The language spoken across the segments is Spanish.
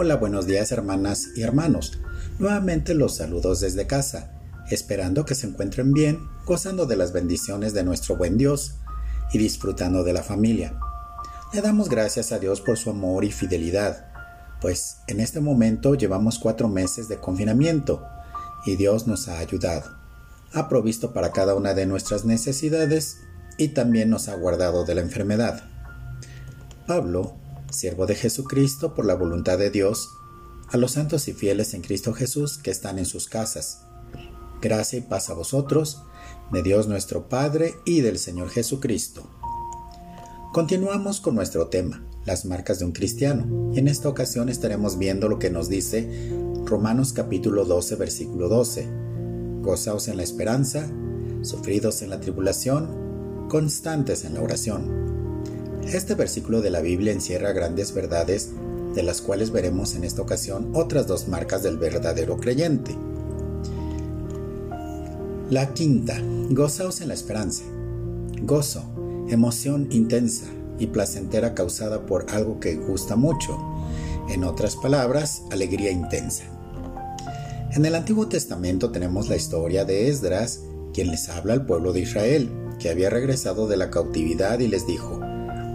Hola, buenos días hermanas y hermanos. Nuevamente los saludos desde casa, esperando que se encuentren bien, gozando de las bendiciones de nuestro buen Dios y disfrutando de la familia. Le damos gracias a Dios por su amor y fidelidad, pues en este momento llevamos cuatro meses de confinamiento y Dios nos ha ayudado. Ha provisto para cada una de nuestras necesidades y también nos ha guardado de la enfermedad. Pablo, siervo de Jesucristo por la voluntad de Dios, a los santos y fieles en Cristo Jesús que están en sus casas. Gracia y paz a vosotros, de Dios nuestro Padre y del Señor Jesucristo. Continuamos con nuestro tema, las marcas de un cristiano, y en esta ocasión estaremos viendo lo que nos dice Romanos capítulo 12, versículo 12. Gozaos en la esperanza, sufridos en la tribulación, constantes en la oración. Este versículo de la Biblia encierra grandes verdades de las cuales veremos en esta ocasión otras dos marcas del verdadero creyente. La quinta, gozaos en la esperanza. Gozo, emoción intensa y placentera causada por algo que gusta mucho. En otras palabras, alegría intensa. En el Antiguo Testamento tenemos la historia de Esdras, quien les habla al pueblo de Israel, que había regresado de la cautividad y les dijo,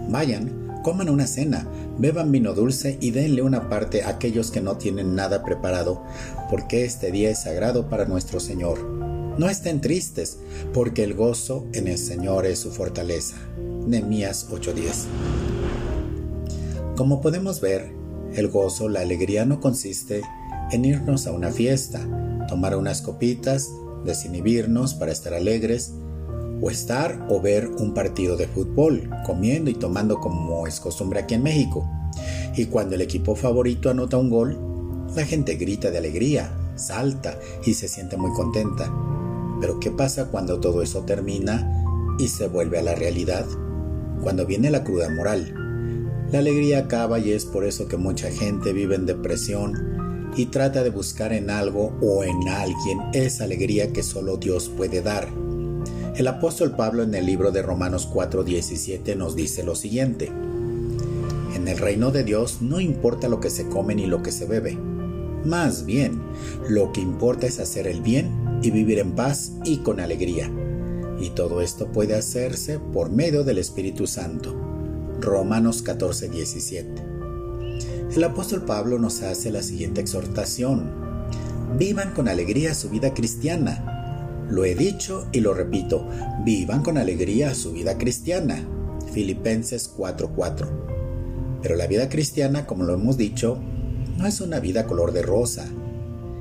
Vayan, coman una cena, beban vino dulce y denle una parte a aquellos que no tienen nada preparado, porque este día es sagrado para nuestro Señor. No estén tristes, porque el gozo en el Señor es su fortaleza. Nehemías 8:10. Como podemos ver, el gozo, la alegría no consiste en irnos a una fiesta, tomar unas copitas, desinhibirnos para estar alegres, o estar o ver un partido de fútbol, comiendo y tomando como es costumbre aquí en México. Y cuando el equipo favorito anota un gol, la gente grita de alegría, salta y se siente muy contenta. Pero ¿qué pasa cuando todo eso termina y se vuelve a la realidad? Cuando viene la cruda moral. La alegría acaba y es por eso que mucha gente vive en depresión y trata de buscar en algo o en alguien esa alegría que solo Dios puede dar. El apóstol Pablo en el libro de Romanos 4:17 nos dice lo siguiente. En el reino de Dios no importa lo que se come ni lo que se bebe. Más bien, lo que importa es hacer el bien y vivir en paz y con alegría. Y todo esto puede hacerse por medio del Espíritu Santo. Romanos 14:17. El apóstol Pablo nos hace la siguiente exhortación. Vivan con alegría su vida cristiana lo he dicho y lo repito, vivan con alegría su vida cristiana. Filipenses 4:4. Pero la vida cristiana, como lo hemos dicho, no es una vida color de rosa,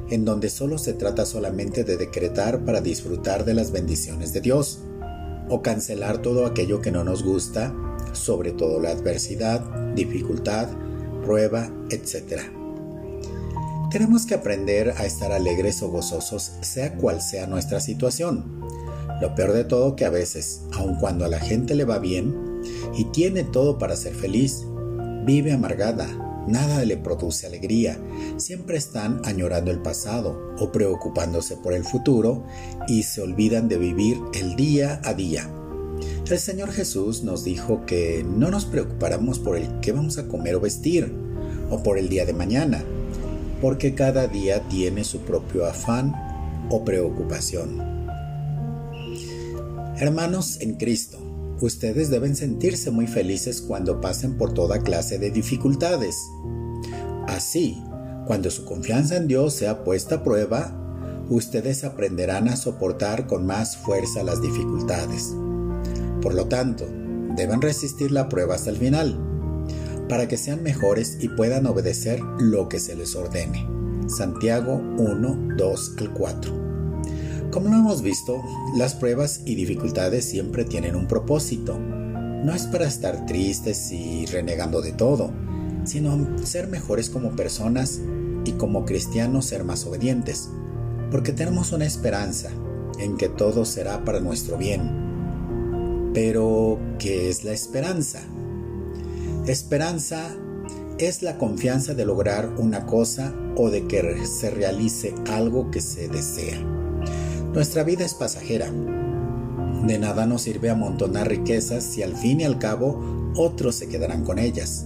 en donde solo se trata solamente de decretar para disfrutar de las bendiciones de Dios, o cancelar todo aquello que no nos gusta, sobre todo la adversidad, dificultad, prueba, etc. Tenemos que aprender a estar alegres o gozosos sea cual sea nuestra situación. Lo peor de todo que a veces, aun cuando a la gente le va bien y tiene todo para ser feliz, vive amargada, nada le produce alegría, siempre están añorando el pasado o preocupándose por el futuro y se olvidan de vivir el día a día. El Señor Jesús nos dijo que no nos preocupáramos por el qué vamos a comer o vestir, o por el día de mañana, porque cada día tiene su propio afán o preocupación. Hermanos en Cristo, ustedes deben sentirse muy felices cuando pasen por toda clase de dificultades. Así, cuando su confianza en Dios sea puesta a prueba, ustedes aprenderán a soportar con más fuerza las dificultades. Por lo tanto, deben resistir la prueba hasta el final para que sean mejores y puedan obedecer lo que se les ordene. Santiago 1, 2 al 4. Como lo hemos visto, las pruebas y dificultades siempre tienen un propósito. No es para estar tristes y renegando de todo, sino ser mejores como personas y como cristianos ser más obedientes, porque tenemos una esperanza en que todo será para nuestro bien. Pero, ¿qué es la esperanza? Esperanza es la confianza de lograr una cosa o de que se realice algo que se desea. Nuestra vida es pasajera. De nada nos sirve amontonar riquezas si al fin y al cabo otros se quedarán con ellas.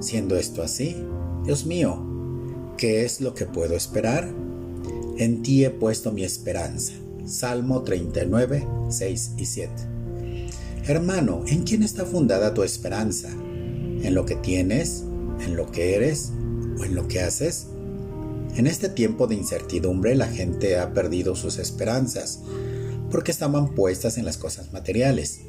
Siendo esto así, Dios mío, ¿Qué es lo que puedo esperar? En ti he puesto mi esperanza. Salmo 39, 6 y 7. Hermano, ¿en quién está fundada tu esperanza? ¿En lo que tienes? ¿En lo que eres? ¿O en lo que haces? En este tiempo de incertidumbre la gente ha perdido sus esperanzas porque estaban puestas en las cosas materiales.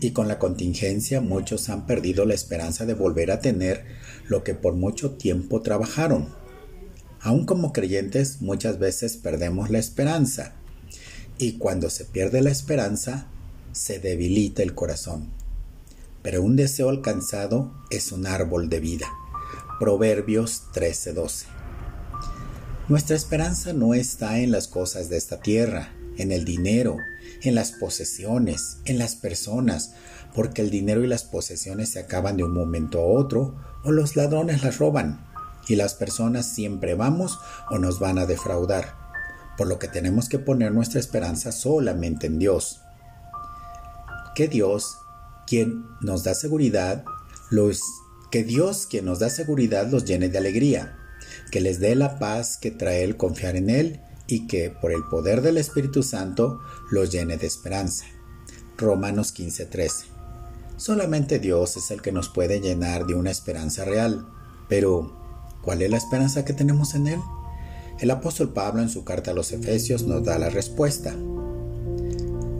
Y con la contingencia muchos han perdido la esperanza de volver a tener lo que por mucho tiempo trabajaron. Aún como creyentes muchas veces perdemos la esperanza. Y cuando se pierde la esperanza, se debilita el corazón. Pero un deseo alcanzado es un árbol de vida. Proverbios 13:12. Nuestra esperanza no está en las cosas de esta tierra, en el dinero, en las posesiones, en las personas, porque el dinero y las posesiones se acaban de un momento a otro o los ladrones las roban y las personas siempre vamos o nos van a defraudar, por lo que tenemos que poner nuestra esperanza solamente en Dios que Dios, quien nos da seguridad, los que Dios, quien nos da seguridad, los llene de alegría, que les dé la paz que trae el confiar en Él y que por el poder del Espíritu Santo los llene de esperanza. Romanos 15:13. Solamente Dios es el que nos puede llenar de una esperanza real. Pero, ¿cuál es la esperanza que tenemos en Él? El apóstol Pablo en su carta a los Efesios nos da la respuesta.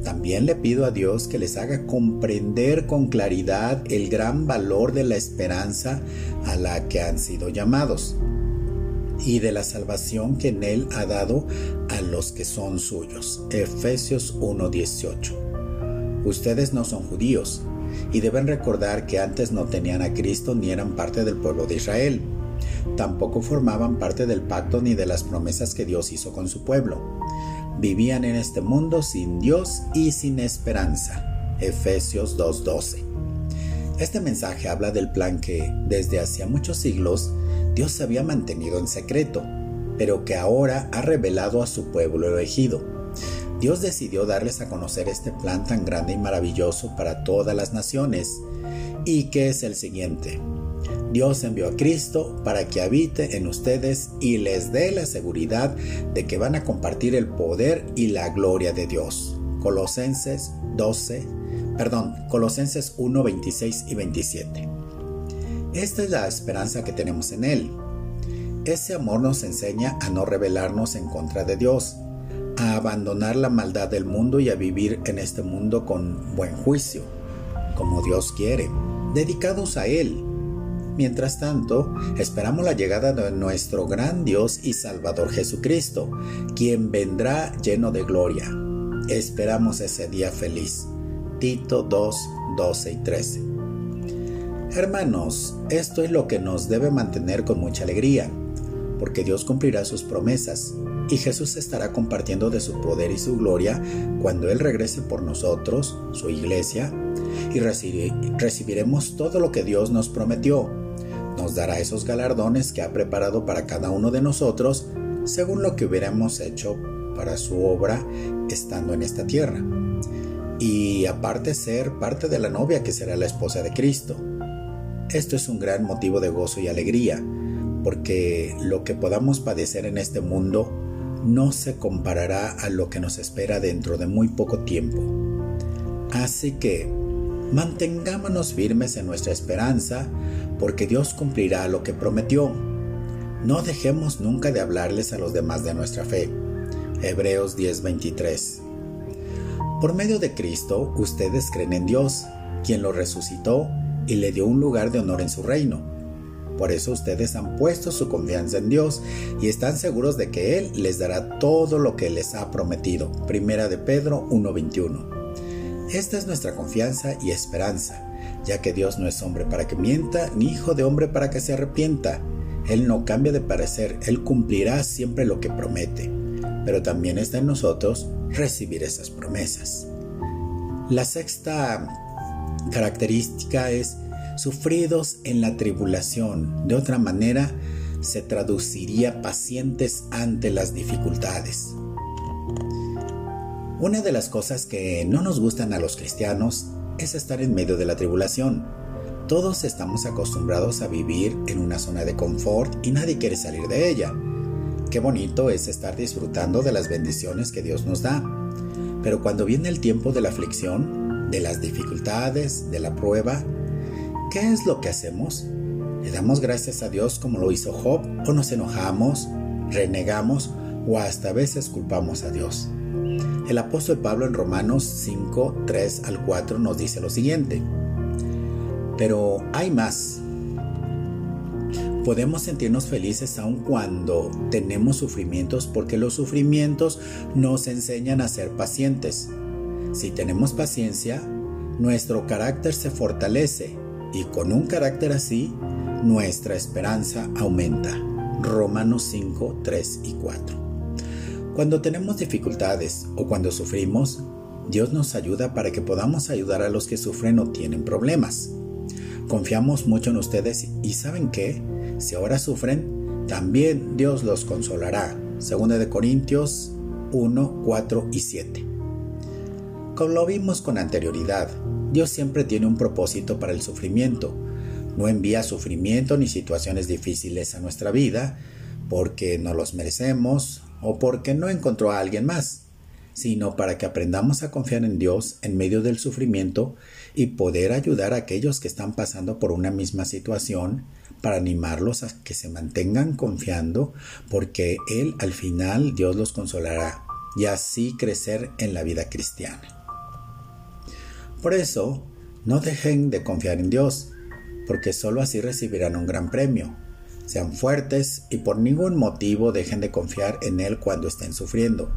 También le pido a Dios que les haga comprender con claridad el gran valor de la esperanza a la que han sido llamados y de la salvación que en Él ha dado a los que son suyos. Efesios 1:18. Ustedes no son judíos y deben recordar que antes no tenían a Cristo ni eran parte del pueblo de Israel. Tampoco formaban parte del pacto ni de las promesas que Dios hizo con su pueblo vivían en este mundo sin Dios y sin esperanza. Efesios 2.12. Este mensaje habla del plan que, desde hacía muchos siglos, Dios había mantenido en secreto, pero que ahora ha revelado a su pueblo elegido. Dios decidió darles a conocer este plan tan grande y maravilloso para todas las naciones, y que es el siguiente. Dios envió a Cristo para que habite en ustedes y les dé la seguridad de que van a compartir el poder y la gloria de Dios. Colosenses 12, perdón, Colosenses 1, 26 y 27. Esta es la esperanza que tenemos en Él. Ese amor nos enseña a no rebelarnos en contra de Dios, a abandonar la maldad del mundo y a vivir en este mundo con buen juicio, como Dios quiere, dedicados a Él Mientras tanto, esperamos la llegada de nuestro gran Dios y Salvador Jesucristo, quien vendrá lleno de gloria. Esperamos ese día feliz. Tito 2, 12 y 13. Hermanos, esto es lo que nos debe mantener con mucha alegría, porque Dios cumplirá sus promesas y Jesús estará compartiendo de su poder y su gloria cuando Él regrese por nosotros, su iglesia, y recibiremos todo lo que Dios nos prometió nos dará esos galardones que ha preparado para cada uno de nosotros según lo que hubiéramos hecho para su obra estando en esta tierra. Y aparte ser parte de la novia que será la esposa de Cristo. Esto es un gran motivo de gozo y alegría, porque lo que podamos padecer en este mundo no se comparará a lo que nos espera dentro de muy poco tiempo. Así que mantengámonos firmes en nuestra esperanza, porque Dios cumplirá lo que prometió. No dejemos nunca de hablarles a los demás de nuestra fe. Hebreos 10:23 Por medio de Cristo, ustedes creen en Dios, quien lo resucitó y le dio un lugar de honor en su reino. Por eso ustedes han puesto su confianza en Dios y están seguros de que Él les dará todo lo que les ha prometido. Primera de Pedro 1:21. Esta es nuestra confianza y esperanza ya que Dios no es hombre para que mienta, ni hijo de hombre para que se arrepienta. Él no cambia de parecer, Él cumplirá siempre lo que promete, pero también está en nosotros recibir esas promesas. La sexta característica es sufridos en la tribulación. De otra manera, se traduciría pacientes ante las dificultades. Una de las cosas que no nos gustan a los cristianos es estar en medio de la tribulación, Todos estamos acostumbrados a vivir en una zona de confort y nadie quiere salir de ella. Qué bonito es estar disfrutando de las bendiciones que Dios nos da. Pero cuando viene el tiempo de la aflicción, de las dificultades, de la prueba, ¿qué es lo que hacemos? ¿Le damos gracias a Dios como lo hizo Job o nos enojamos, renegamos o hasta a veces culpamos a Dios? El apóstol Pablo en Romanos 5, 3 al 4 nos dice lo siguiente. Pero hay más. Podemos sentirnos felices aun cuando tenemos sufrimientos porque los sufrimientos nos enseñan a ser pacientes. Si tenemos paciencia, nuestro carácter se fortalece y con un carácter así, nuestra esperanza aumenta. Romanos 5, 3 y 4. Cuando tenemos dificultades o cuando sufrimos, Dios nos ayuda para que podamos ayudar a los que sufren o tienen problemas. Confiamos mucho en ustedes y saben que, si ahora sufren, también Dios los consolará. 2 de Corintios 1, 4 y 7. Como lo vimos con anterioridad, Dios siempre tiene un propósito para el sufrimiento. No envía sufrimiento ni situaciones difíciles a nuestra vida porque no los merecemos o porque no encontró a alguien más sino para que aprendamos a confiar en Dios en medio del sufrimiento y poder ayudar a aquellos que están pasando por una misma situación para animarlos a que se mantengan confiando porque Él al final Dios los consolará y así crecer en la vida cristiana. Por eso, no dejen de confiar en Dios, porque sólo así recibirán un gran premio. Sean fuertes y por ningún motivo dejen de confiar en Él cuando estén sufriendo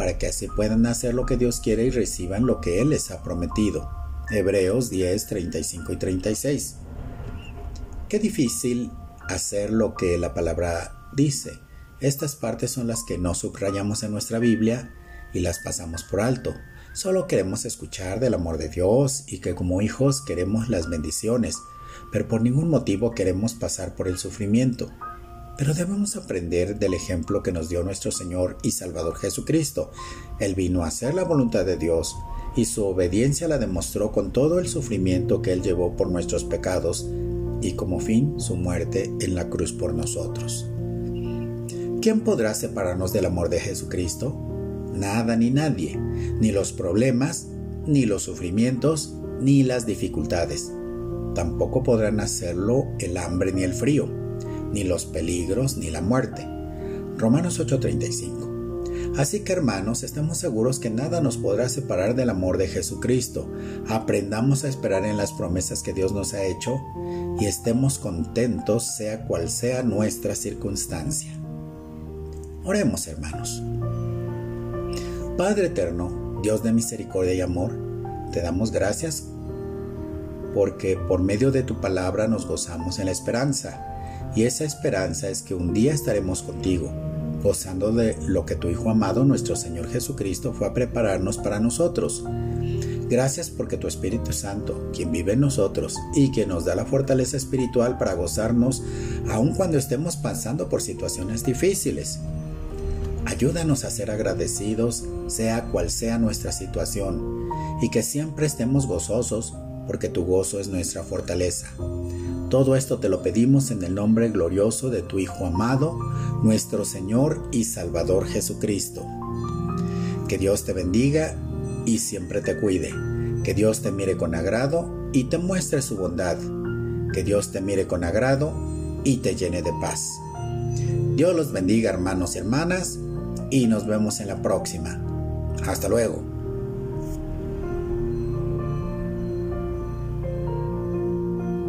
para que así puedan hacer lo que Dios quiere y reciban lo que Él les ha prometido. Hebreos 10, 35 y 36. Qué difícil hacer lo que la palabra dice. Estas partes son las que no subrayamos en nuestra Biblia y las pasamos por alto. Solo queremos escuchar del amor de Dios y que como hijos queremos las bendiciones, pero por ningún motivo queremos pasar por el sufrimiento. Pero debemos aprender del ejemplo que nos dio nuestro Señor y Salvador Jesucristo. Él vino a hacer la voluntad de Dios y su obediencia la demostró con todo el sufrimiento que Él llevó por nuestros pecados y como fin su muerte en la cruz por nosotros. ¿Quién podrá separarnos del amor de Jesucristo? Nada ni nadie, ni los problemas, ni los sufrimientos, ni las dificultades. Tampoco podrán hacerlo el hambre ni el frío ni los peligros, ni la muerte. Romanos 8:35. Así que hermanos, estamos seguros que nada nos podrá separar del amor de Jesucristo. Aprendamos a esperar en las promesas que Dios nos ha hecho y estemos contentos sea cual sea nuestra circunstancia. Oremos hermanos. Padre eterno, Dios de misericordia y amor, te damos gracias porque por medio de tu palabra nos gozamos en la esperanza y esa esperanza es que un día estaremos contigo, gozando de lo que tu Hijo amado, nuestro Señor Jesucristo, fue a prepararnos para nosotros. Gracias porque tu Espíritu Santo, quien vive en nosotros y que nos da la fortaleza espiritual para gozarnos aun cuando estemos pasando por situaciones difíciles. Ayúdanos a ser agradecidos, sea cual sea nuestra situación, y que siempre estemos gozosos, porque tu gozo es nuestra fortaleza. Todo esto te lo pedimos en el nombre glorioso de tu Hijo amado, nuestro Señor y Salvador Jesucristo. Que Dios te bendiga y siempre te cuide. Que Dios te mire con agrado y te muestre su bondad. Que Dios te mire con agrado y te llene de paz. Dios los bendiga hermanos y hermanas y nos vemos en la próxima. Hasta luego.